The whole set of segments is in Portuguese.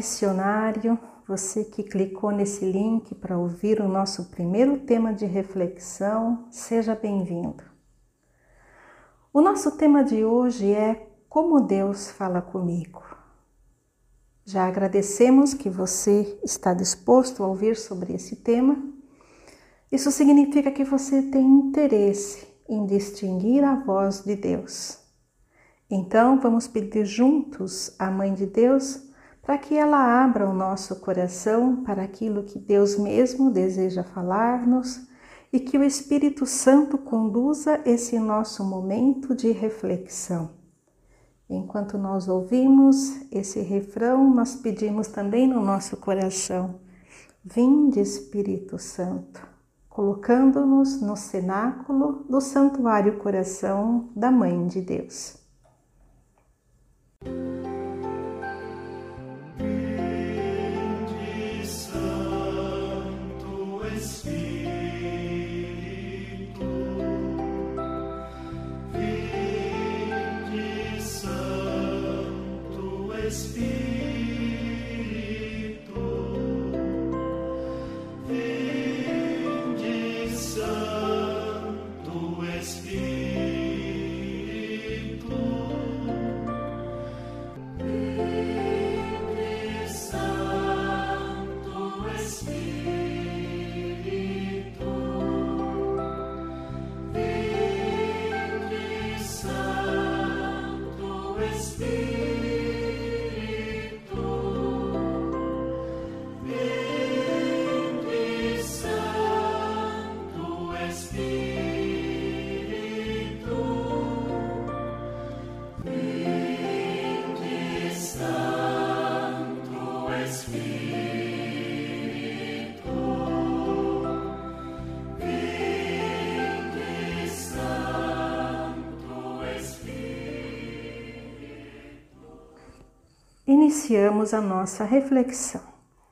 Missionário, você que clicou nesse link para ouvir o nosso primeiro tema de reflexão, seja bem-vindo. O nosso tema de hoje é Como Deus fala comigo. Já agradecemos que você está disposto a ouvir sobre esse tema. Isso significa que você tem interesse em distinguir a voz de Deus. Então, vamos pedir juntos à Mãe de Deus para que ela abra o nosso coração para aquilo que Deus mesmo deseja falar-nos e que o Espírito Santo conduza esse nosso momento de reflexão. Enquanto nós ouvimos esse refrão, nós pedimos também no nosso coração: Vinde Espírito Santo, colocando-nos no cenáculo do Santuário Coração da Mãe de Deus. Iniciamos a nossa reflexão.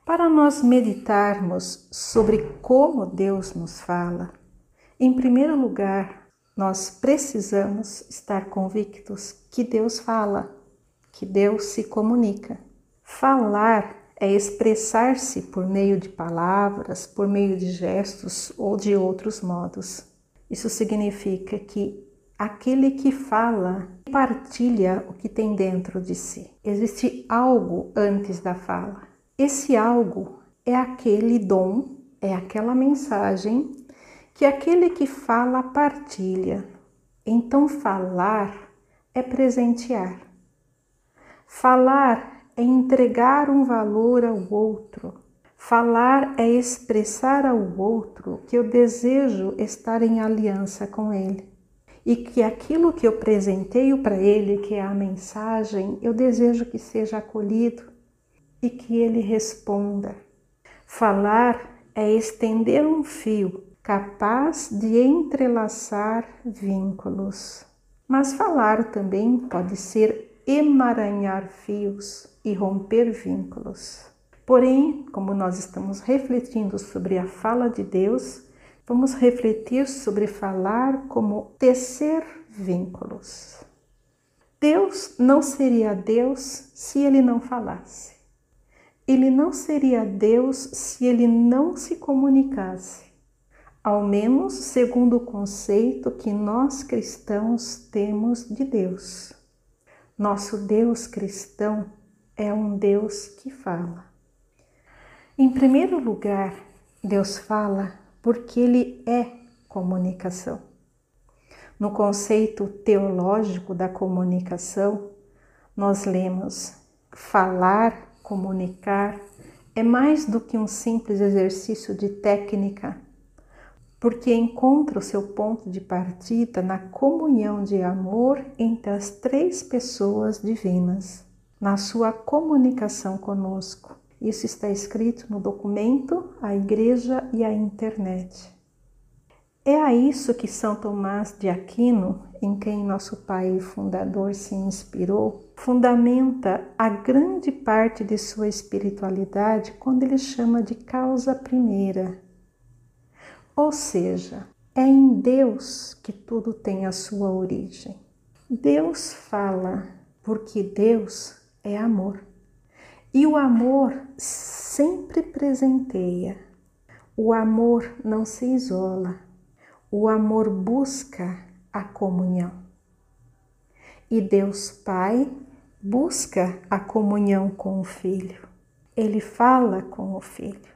Para nós meditarmos sobre como Deus nos fala, em primeiro lugar, nós precisamos estar convictos que Deus fala, que Deus se comunica. Falar é expressar-se por meio de palavras, por meio de gestos ou de outros modos. Isso significa que aquele que fala partilha o que tem dentro de si. Existe algo antes da fala. Esse algo é aquele dom, é aquela mensagem que aquele que fala partilha. Então, falar é presentear. Falar é entregar um valor ao outro. Falar é expressar ao outro que eu desejo estar em aliança com ele e que aquilo que eu presenteio para ele, que é a mensagem, eu desejo que seja acolhido e que ele responda. Falar é estender um fio capaz de entrelaçar vínculos. Mas falar também pode ser emaranhar fios e romper vínculos. Porém, como nós estamos refletindo sobre a fala de Deus, Vamos refletir sobre falar como tecer vínculos. Deus não seria Deus se ele não falasse. Ele não seria Deus se ele não se comunicasse, ao menos segundo o conceito que nós cristãos temos de Deus. Nosso Deus cristão é um Deus que fala. Em primeiro lugar, Deus fala porque ele é comunicação. No conceito teológico da comunicação, nós lemos falar, comunicar é mais do que um simples exercício de técnica, porque encontra o seu ponto de partida na comunhão de amor entre as três pessoas divinas, na sua comunicação conosco. Isso está escrito no documento A Igreja e a Internet. É a isso que São Tomás de Aquino, em quem nosso pai fundador se inspirou, fundamenta a grande parte de sua espiritualidade quando ele chama de causa primeira. Ou seja, é em Deus que tudo tem a sua origem. Deus fala porque Deus é amor. E o amor sempre presenteia. O amor não se isola. O amor busca a comunhão. E Deus Pai busca a comunhão com o Filho. Ele fala com o Filho.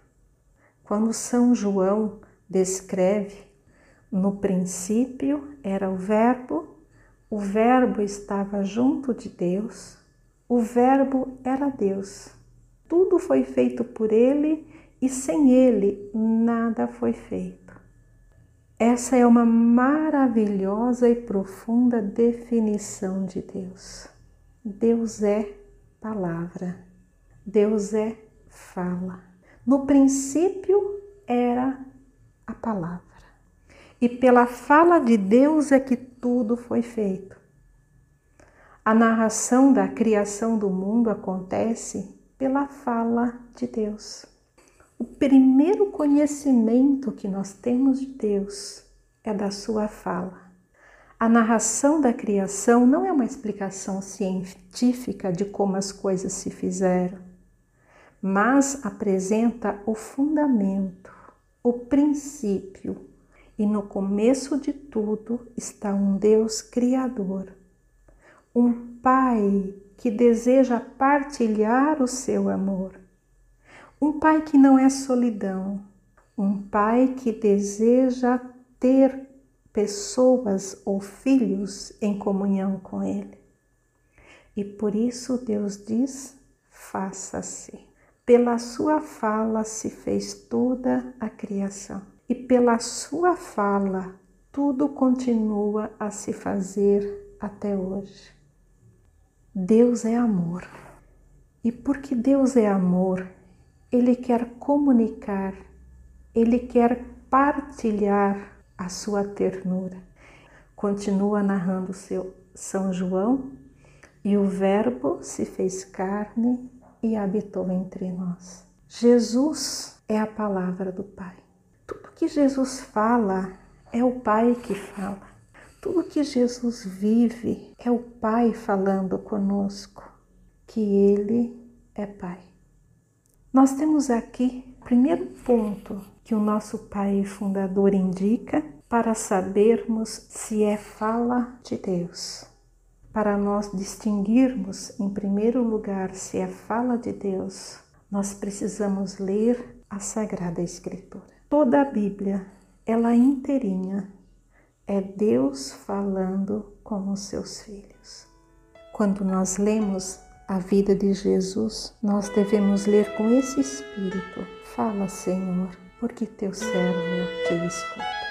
Quando São João descreve, no princípio era o Verbo, o Verbo estava junto de Deus, o Verbo era Deus. Tudo foi feito por ele e sem ele nada foi feito. Essa é uma maravilhosa e profunda definição de Deus. Deus é palavra, Deus é fala. No princípio era a palavra. E pela fala de Deus é que tudo foi feito. A narração da criação do mundo acontece pela fala de Deus. O primeiro conhecimento que nós temos de Deus é da sua fala. A narração da criação não é uma explicação científica de como as coisas se fizeram, mas apresenta o fundamento, o princípio. E no começo de tudo está um Deus Criador, um Pai que deseja partilhar o seu amor, um Pai que não é solidão, um Pai que deseja ter pessoas ou filhos em comunhão com Ele. E por isso Deus diz: faça-se. Pela sua fala se fez toda a criação, e pela sua fala tudo continua a se fazer até hoje. Deus é amor. E porque Deus é amor, Ele quer comunicar, Ele quer partilhar a sua ternura. Continua narrando seu São João, e o Verbo se fez carne e habitou entre nós. Jesus é a palavra do Pai. Tudo que Jesus fala é o Pai que fala. Tudo que Jesus vive é o Pai falando conosco, que Ele é Pai. Nós temos aqui o primeiro ponto que o nosso Pai fundador indica para sabermos se é fala de Deus. Para nós distinguirmos, em primeiro lugar, se é fala de Deus, nós precisamos ler a Sagrada Escritura. Toda a Bíblia, ela inteirinha, é Deus falando com os seus filhos. Quando nós lemos a vida de Jesus, nós devemos ler com esse espírito. Fala, Senhor, porque teu servo te escuta.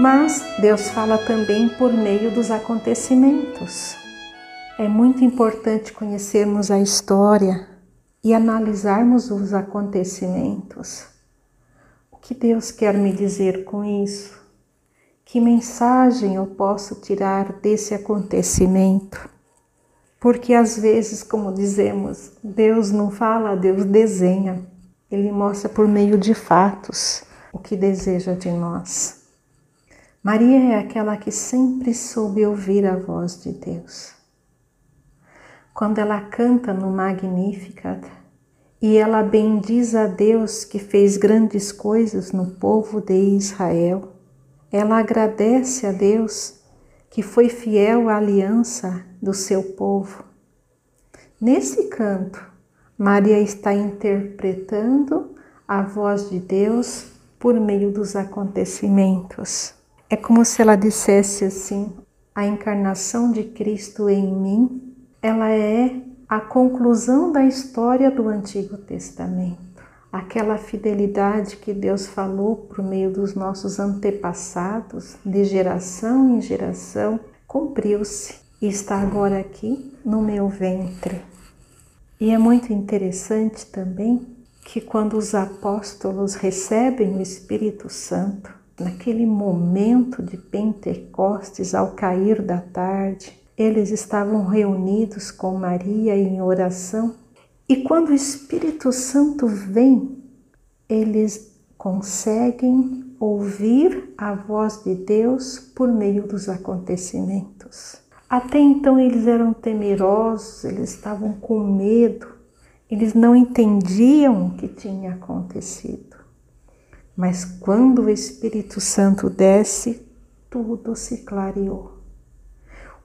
Mas Deus fala também por meio dos acontecimentos. É muito importante conhecermos a história e analisarmos os acontecimentos. O que Deus quer me dizer com isso? Que mensagem eu posso tirar desse acontecimento? Porque às vezes, como dizemos, Deus não fala, Deus desenha. Ele mostra por meio de fatos o que deseja de nós. Maria é aquela que sempre soube ouvir a voz de Deus. Quando ela canta no Magnificat e ela bendiz a Deus que fez grandes coisas no povo de Israel, ela agradece a Deus que foi fiel à aliança do seu povo. Nesse canto, Maria está interpretando a voz de Deus por meio dos acontecimentos. É como se ela dissesse assim: a encarnação de Cristo em mim, ela é a conclusão da história do Antigo Testamento. Aquela fidelidade que Deus falou por meio dos nossos antepassados, de geração em geração, cumpriu-se e está agora aqui no meu ventre. E é muito interessante também que quando os apóstolos recebem o Espírito Santo, naquele momento de Pentecostes, ao cair da tarde, eles estavam reunidos com Maria em oração e quando o Espírito Santo vem, eles conseguem ouvir a voz de Deus por meio dos acontecimentos. Até então eles eram temerosos, eles estavam com medo, eles não entendiam o que tinha acontecido. Mas quando o Espírito Santo desce, tudo se clareou.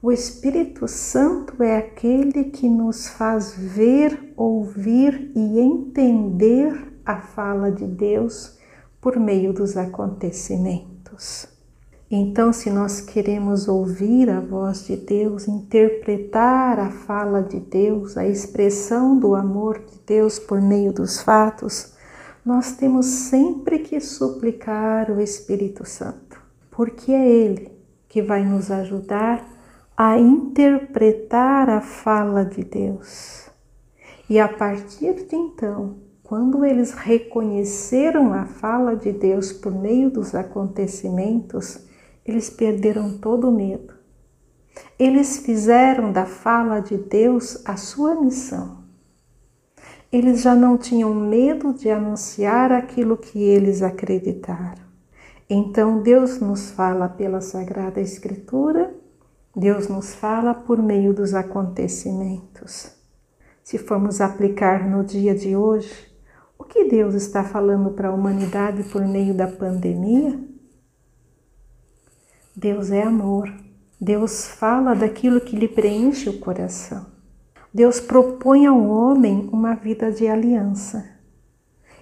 O Espírito Santo é aquele que nos faz ver, ouvir e entender a fala de Deus por meio dos acontecimentos. Então, se nós queremos ouvir a voz de Deus, interpretar a fala de Deus, a expressão do amor de Deus por meio dos fatos, nós temos sempre que suplicar o Espírito Santo, porque é Ele que vai nos ajudar a interpretar a fala de Deus. E a partir de então, quando eles reconheceram a fala de Deus por meio dos acontecimentos, eles perderam todo o medo. Eles fizeram da fala de Deus a sua missão. Eles já não tinham medo de anunciar aquilo que eles acreditaram. Então Deus nos fala pela Sagrada Escritura Deus nos fala por meio dos acontecimentos. Se formos aplicar no dia de hoje, o que Deus está falando para a humanidade por meio da pandemia? Deus é amor. Deus fala daquilo que lhe preenche o coração. Deus propõe ao homem uma vida de aliança.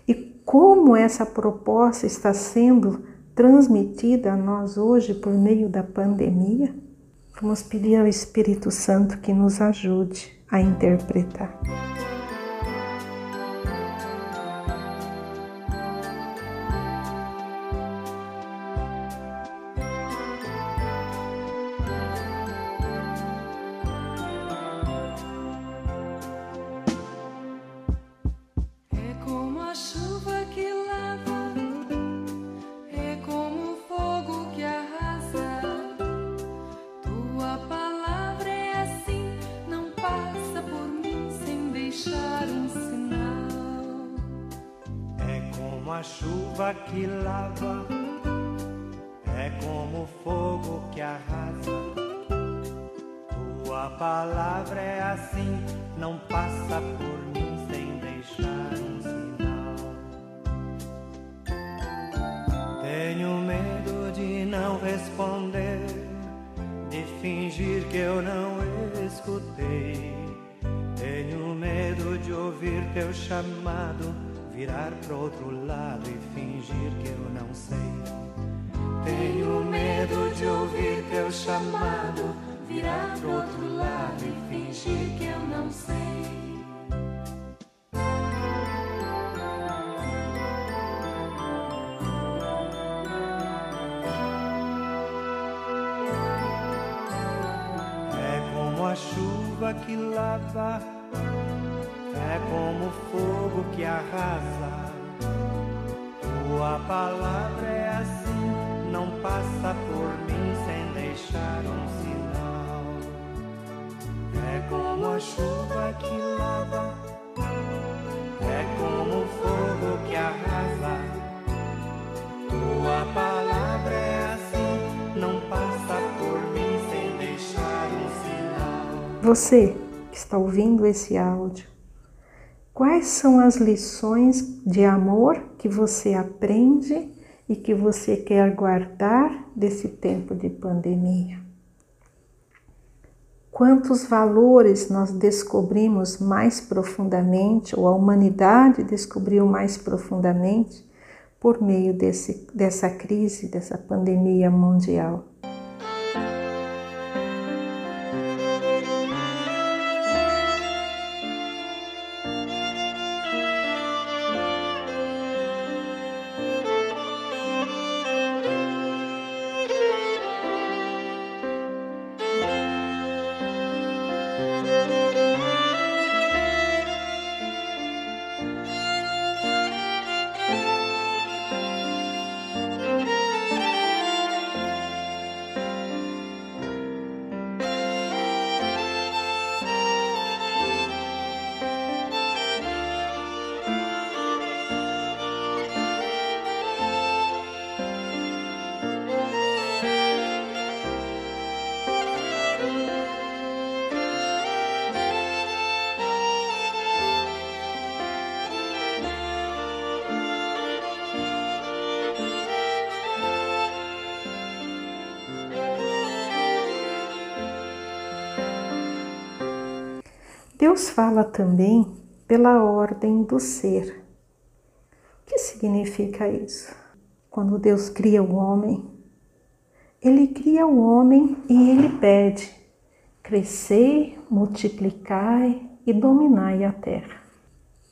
E como essa proposta está sendo transmitida a nós hoje por meio da pandemia? Vamos pedir ao Espírito Santo que nos ajude a interpretar. Tua palavra é assim, não passa por mim sem deixar um sinal. Tenho medo de não responder, de fingir que eu não escutei. Tenho medo de ouvir teu chamado virar pro outro lado e fingir que eu não sei. Tenho medo de ouvir teu chamado, virar pro outro lado e fingir que eu não sei. É como a chuva que lava é como fogo que arrasa. Tua palavra é assim, não passa por mim sem deixar um chuva que lava, é como fogo que arrasa. Tua palavra é assim, não passa por mim sem deixar um sinal. Você que está ouvindo esse áudio, Quais são as lições de amor que você aprende e que você quer guardar desse tempo de pandemia? Quantos valores nós descobrimos mais profundamente, ou a humanidade descobriu mais profundamente, por meio desse, dessa crise, dessa pandemia mundial? Deus fala também pela ordem do ser. O que significa isso? Quando Deus cria o homem, ele cria o homem e ele pede: crescei, multiplicai e dominai a terra.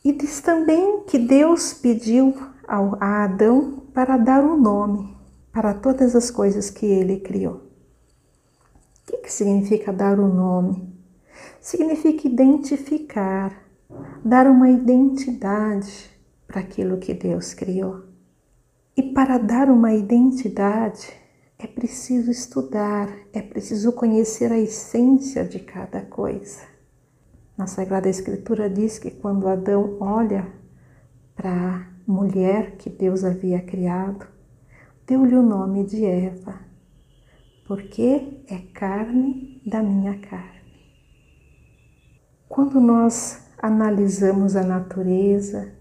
E diz também que Deus pediu a Adão para dar um nome para todas as coisas que ele criou. O que, que significa dar um nome? Significa identificar, dar uma identidade para aquilo que Deus criou. E para dar uma identidade é preciso estudar, é preciso conhecer a essência de cada coisa. Na Sagrada Escritura diz que quando Adão olha para a mulher que Deus havia criado, deu-lhe o nome de Eva, porque é carne da minha carne. Quando nós analisamos a natureza,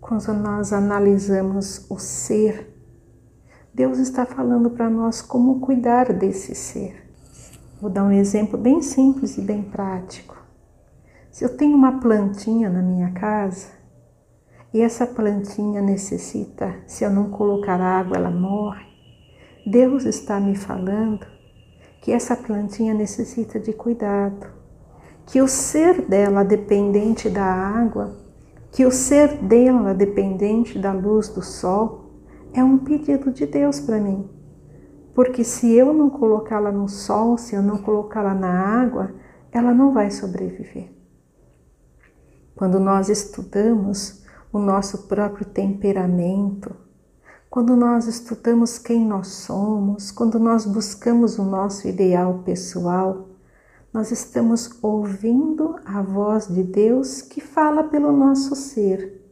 quando nós analisamos o ser, Deus está falando para nós como cuidar desse ser. Vou dar um exemplo bem simples e bem prático. Se eu tenho uma plantinha na minha casa e essa plantinha necessita, se eu não colocar água, ela morre, Deus está me falando que essa plantinha necessita de cuidado, que o ser dela dependente da água, que o ser dela dependente da luz do sol, é um pedido de Deus para mim. Porque se eu não colocá-la no sol, se eu não colocá-la na água, ela não vai sobreviver. Quando nós estudamos o nosso próprio temperamento, quando nós estudamos quem nós somos, quando nós buscamos o nosso ideal pessoal, nós estamos ouvindo a voz de Deus que fala pelo nosso ser,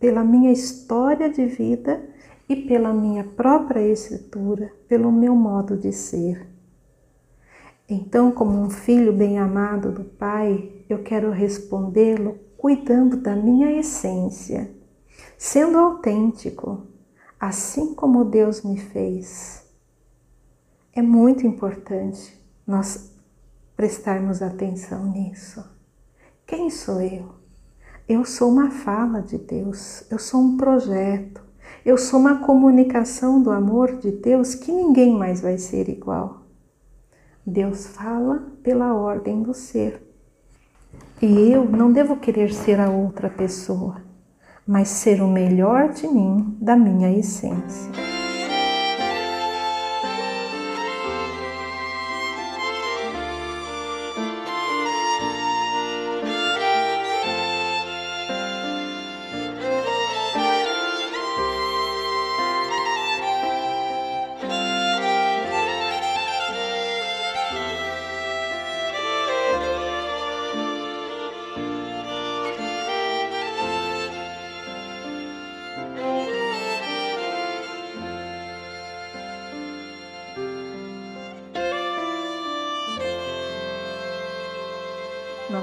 pela minha história de vida e pela minha própria escritura, pelo meu modo de ser. Então, como um filho bem amado do Pai, eu quero respondê-lo cuidando da minha essência, sendo autêntico, assim como Deus me fez. É muito importante nós prestarmos atenção nisso. Quem sou eu? Eu sou uma fala de Deus, eu sou um projeto, eu sou uma comunicação do amor de Deus que ninguém mais vai ser igual. Deus fala pela ordem do ser. E eu não devo querer ser a outra pessoa, mas ser o melhor de mim, da minha essência.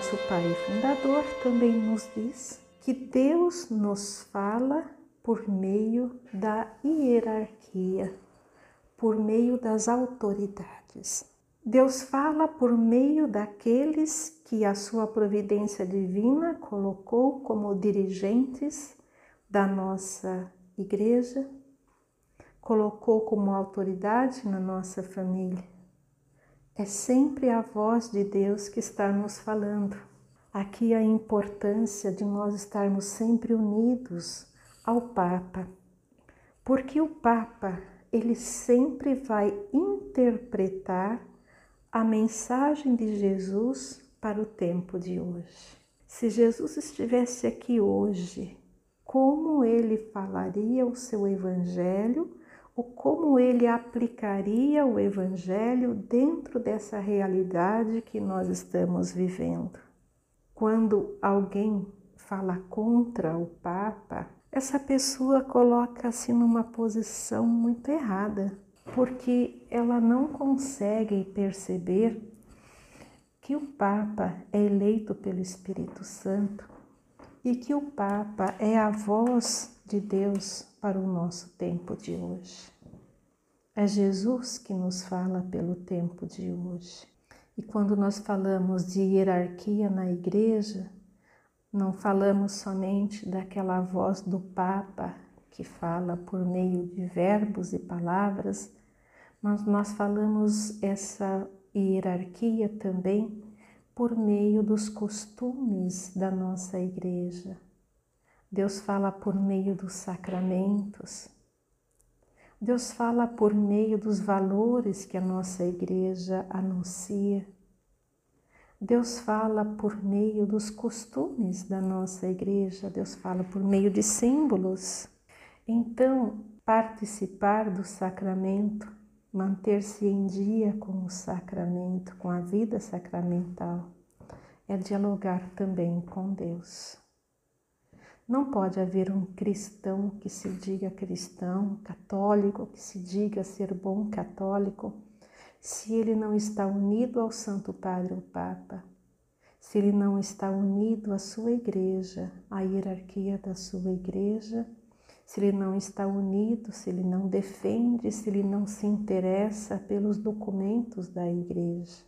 Nosso Pai Fundador também nos diz que Deus nos fala por meio da hierarquia, por meio das autoridades. Deus fala por meio daqueles que a sua providência divina colocou como dirigentes da nossa igreja, colocou como autoridade na nossa família. É sempre a voz de Deus que está nos falando. Aqui a importância de nós estarmos sempre unidos ao Papa, porque o Papa ele sempre vai interpretar a mensagem de Jesus para o tempo de hoje. Se Jesus estivesse aqui hoje, como ele falaria o seu evangelho o como ele aplicaria o Evangelho dentro dessa realidade que nós estamos vivendo. Quando alguém fala contra o Papa, essa pessoa coloca-se numa posição muito errada, porque ela não consegue perceber que o Papa é eleito pelo Espírito Santo e que o Papa é a voz de Deus para o nosso tempo de hoje. É Jesus que nos fala pelo tempo de hoje. E quando nós falamos de hierarquia na igreja, Não falamos somente daquela voz do Papa que fala por meio de verbos e palavras, mas nós falamos essa hierarquia também por meio dos costumes da nossa igreja. Deus fala por meio dos sacramentos. Deus fala por meio dos valores que a nossa igreja anuncia. Deus fala por meio dos costumes da nossa igreja, Deus fala por meio de símbolos. Então, participar do sacramento, manter-se em dia com o sacramento, com a vida sacramental, é dialogar também com Deus. Não pode haver um cristão que se diga cristão, católico, que se diga ser bom católico, se ele não está unido ao Santo Padre, o Papa, se ele não está unido à sua igreja, à hierarquia da sua igreja, se ele não está unido, se ele não defende, se ele não se interessa pelos documentos da igreja.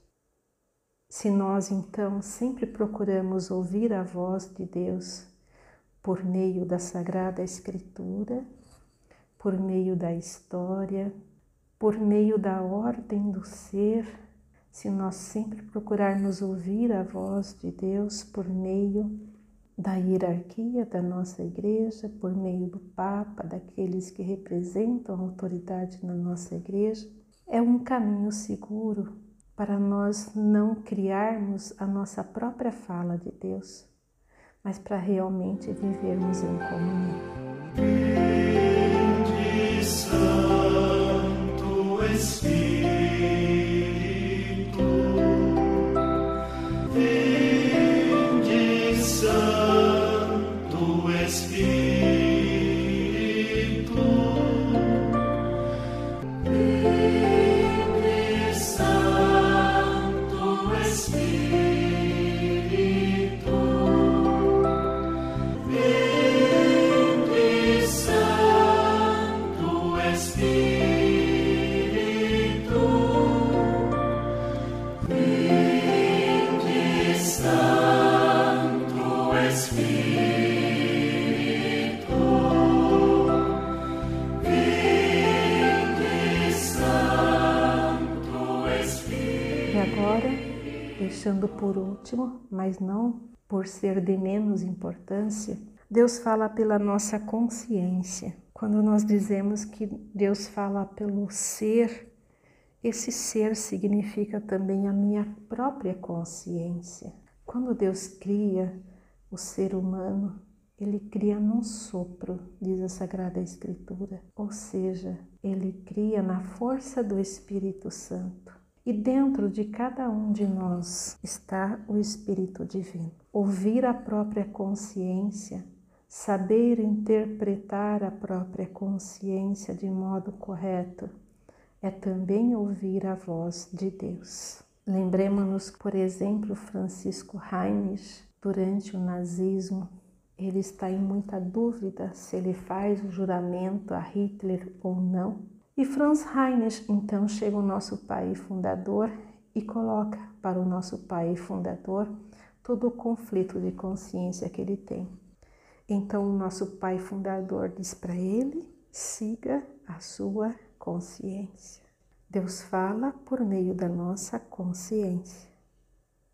Se nós então sempre procuramos ouvir a voz de Deus por meio da Sagrada Escritura, por meio da história, por meio da ordem do ser, se nós sempre procurarmos ouvir a voz de Deus por meio da hierarquia da nossa igreja, por meio do Papa, daqueles que representam a autoridade na nossa igreja, é um caminho seguro para nós não criarmos a nossa própria fala de Deus, mas para realmente vivermos em comunhão. Deixando por último, mas não por ser de menos importância, Deus fala pela nossa consciência. Quando nós dizemos que Deus fala pelo ser, esse ser significa também a minha própria consciência. Quando Deus cria o ser humano, ele cria num sopro, diz a Sagrada Escritura, ou seja, ele cria na força do Espírito Santo. E dentro de cada um de nós está o Espírito Divino. Ouvir a própria consciência, saber interpretar a própria consciência de modo correto, é também ouvir a voz de Deus. Lembremos-nos, por exemplo, Francisco Heinrich, durante o nazismo, ele está em muita dúvida se ele faz o juramento a Hitler ou não e Franz Heinrich então chega o nosso pai fundador e coloca para o nosso pai fundador todo o conflito de consciência que ele tem. Então o nosso pai fundador diz para ele: siga a sua consciência. Deus fala por meio da nossa consciência.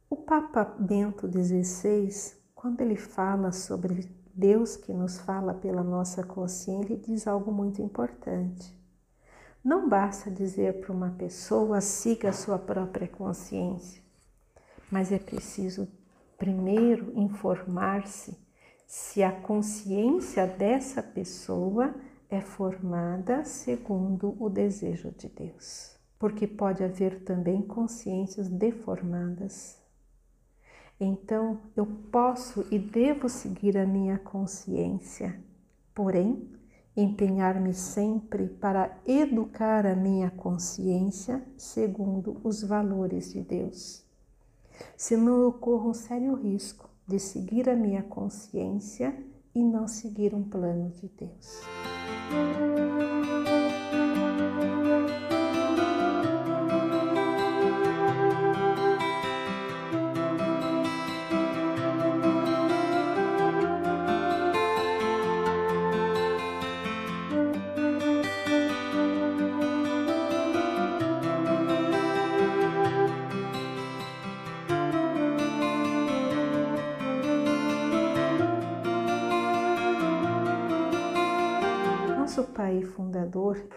O Papa Bento XVI, quando ele fala sobre Deus que nos fala pela nossa consciência, ele diz algo muito importante. Não basta dizer para uma pessoa siga a sua própria consciência, mas é preciso primeiro informar-se se a consciência dessa pessoa é formada segundo o desejo de Deus. Porque pode haver também consciências deformadas. Então, eu posso e devo seguir a minha consciência, porém, empenhar-me sempre para educar a minha consciência segundo os valores de Deus. Senão eu corro um sério risco de seguir a minha consciência e não seguir um plano de Deus.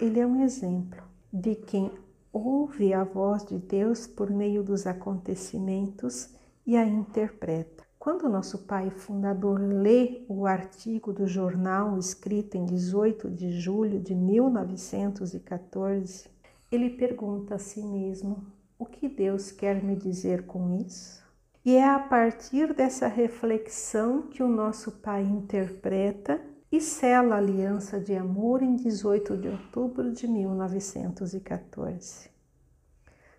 Ele é um exemplo de quem ouve a voz de Deus por meio dos acontecimentos e a interpreta. Quando nosso pai fundador lê o artigo do jornal escrito em 18 de julho de 1914, ele pergunta a si mesmo: o que Deus quer me dizer com isso? E é a partir dessa reflexão que o nosso pai interpreta e sela a aliança de amor em 18 de outubro de 1914.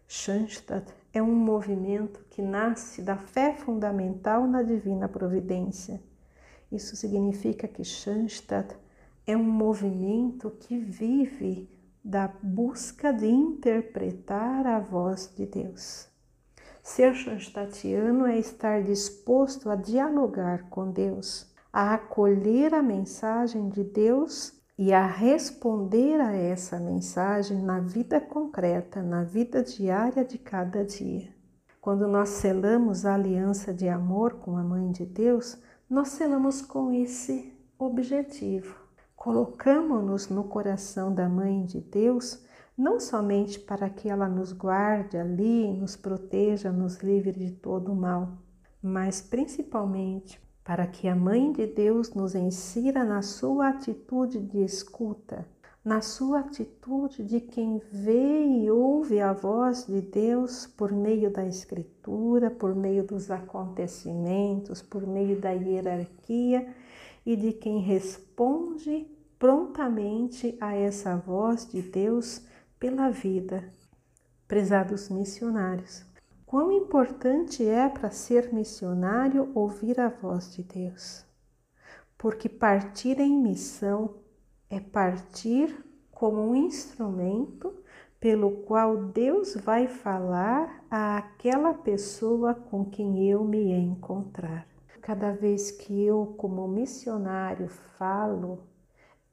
Schanstatt é um movimento que nasce da fé fundamental na divina providência. Isso significa que Schanstatt é um movimento que vive da busca de interpretar a voz de Deus. Ser Schanstattiano é estar disposto a dialogar com Deus, a acolher a mensagem de Deus e a responder a essa mensagem na vida concreta, na vida diária de cada dia. Quando nós selamos a aliança de amor com a Mãe de Deus, nós selamos com esse objetivo. Colocamos-nos no coração da Mãe de Deus, não somente para que ela nos guarde ali, nos proteja, nos livre de todo o mal, mas principalmente para que a Mãe de Deus nos ensina na sua atitude de escuta, na sua atitude de quem vê e ouve a voz de Deus por meio da Escritura, por meio dos acontecimentos, por meio da hierarquia e de quem responde prontamente a essa voz de Deus pela vida. Prezados missionários, Quão importante é para ser missionário ouvir a voz de Deus, porque partir em missão é partir como um instrumento pelo qual Deus vai falar àquela pessoa com quem eu me encontrar. Cada vez que eu, como missionário, falo,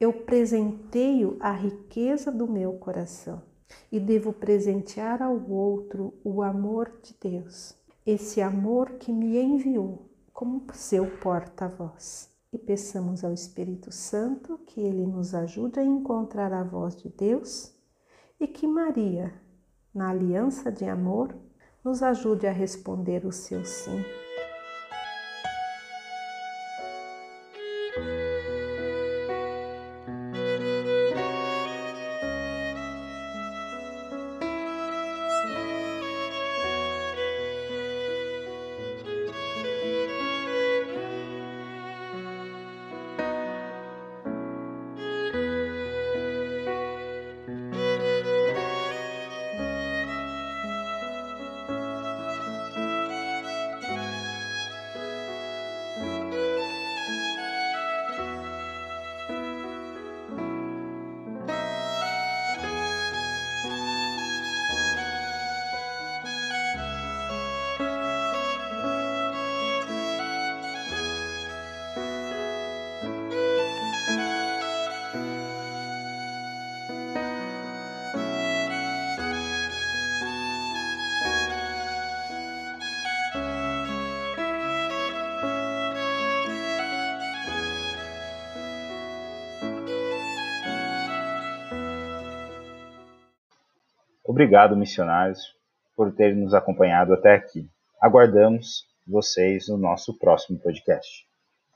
eu presenteio a riqueza do meu coração e devo presentear ao outro o amor de Deus, esse amor que me enviou como seu porta-voz. E peçamos ao Espírito Santo que ele nos ajude a encontrar a voz de Deus e que Maria, na aliança de amor, nos ajude a responder o seu sim. Obrigado, missionários, por terem nos acompanhado até aqui. Aguardamos vocês no nosso próximo podcast.